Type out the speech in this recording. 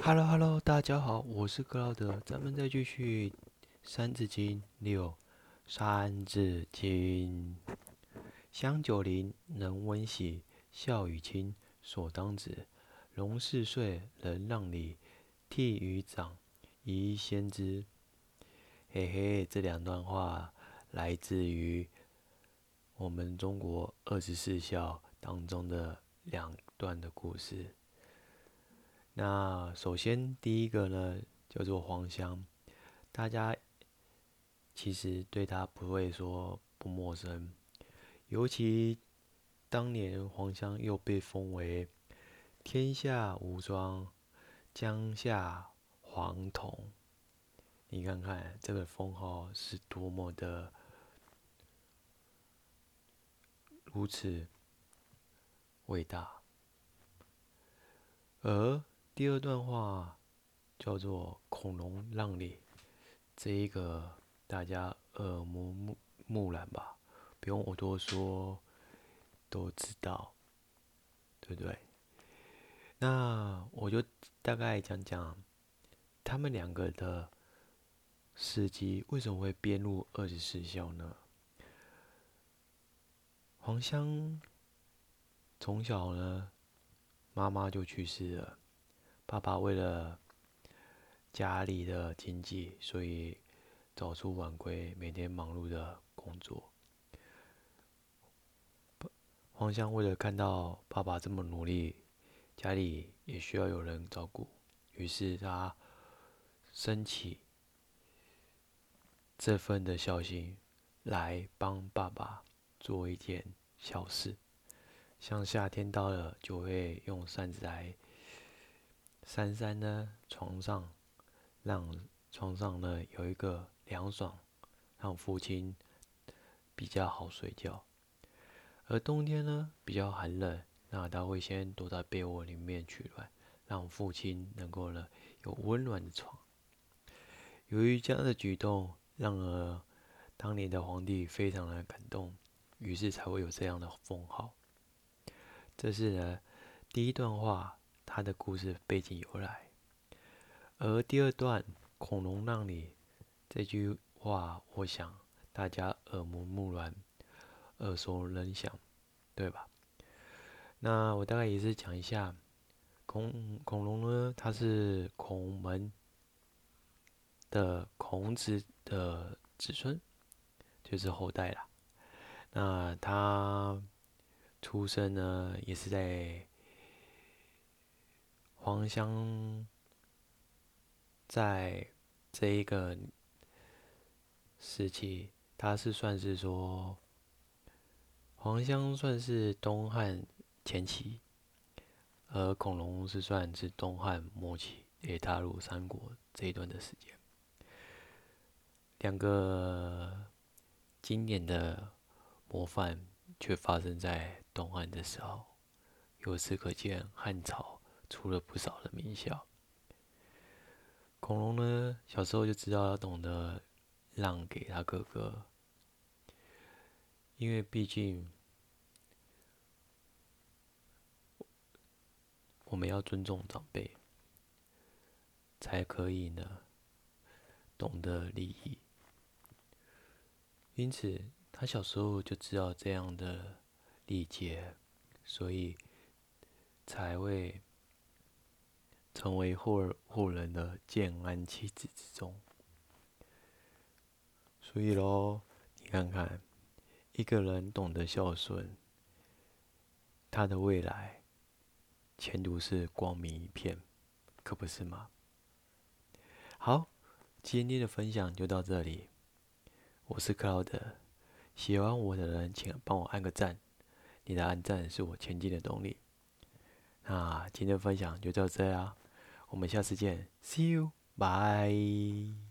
Hello Hello，大家好，我是克劳德，咱们再继续《三字经》六，《三字经》：香九龄，能温席，孝与亲，所当执。融四岁，能让梨，悌于长，宜先知。嘿嘿，这两段话来自于我们中国二十四孝当中的两段的故事。那首先第一个呢，叫做黄香，大家其实对他不会说不陌生，尤其当年黄香又被封为天下无双，江夏黄铜，你看看这个封号是多么的如此伟大，而。第二段话叫做“恐龙让梨”，这一个大家耳目目目染吧，不用我多说，都知道，对不对？那我就大概讲讲他们两个的事迹为什么会编入二十四孝呢？黄香从小呢，妈妈就去世了。爸爸为了家里的经济，所以早出晚归，每天忙碌的工作。黄香为了看到爸爸这么努力，家里也需要有人照顾，于是他升起这份的孝心，来帮爸爸做一件小事。像夏天到了，就会用扇子来。珊珊呢，床上让床上呢有一个凉爽，让父亲比较好睡觉。而冬天呢比较寒冷，那他会先躲在被窝里面取暖，让父亲能够呢有温暖的床。由于这样的举动，让呃当年的皇帝非常的感动，于是才会有这样的封号。这是呢第一段话。他的故事背景由来，而第二段“恐龙让你”这句话，我想大家耳目目然、耳熟能详，对吧？那我大概也是讲一下，恐恐龙呢，它是孔门的孔子的子孙，就是后代啦。那他出生呢，也是在。黄香在这一个时期，他是算是说，黄香算是东汉前期，而恐龙是算是东汉末期，也踏入三国这一段的时间。两个经典的模范，却发生在东汉的时候，由此可见汉朝。出了不少的名校。恐龙呢，小时候就知道要懂得让给他哥哥，因为毕竟我们要尊重长辈，才可以呢懂得礼仪。因此，他小时候就知道这样的礼节，所以才会。成为后后人的建安七子之中，所以咯，你看看，一个人懂得孝顺，他的未来前途是光明一片，可不是吗？好，今天的分享就到这里，我是克劳德，喜欢我的人请帮我按个赞，你的按赞是我前进的动力。那今天的分享就到这啊。我们下次见，See you，bye。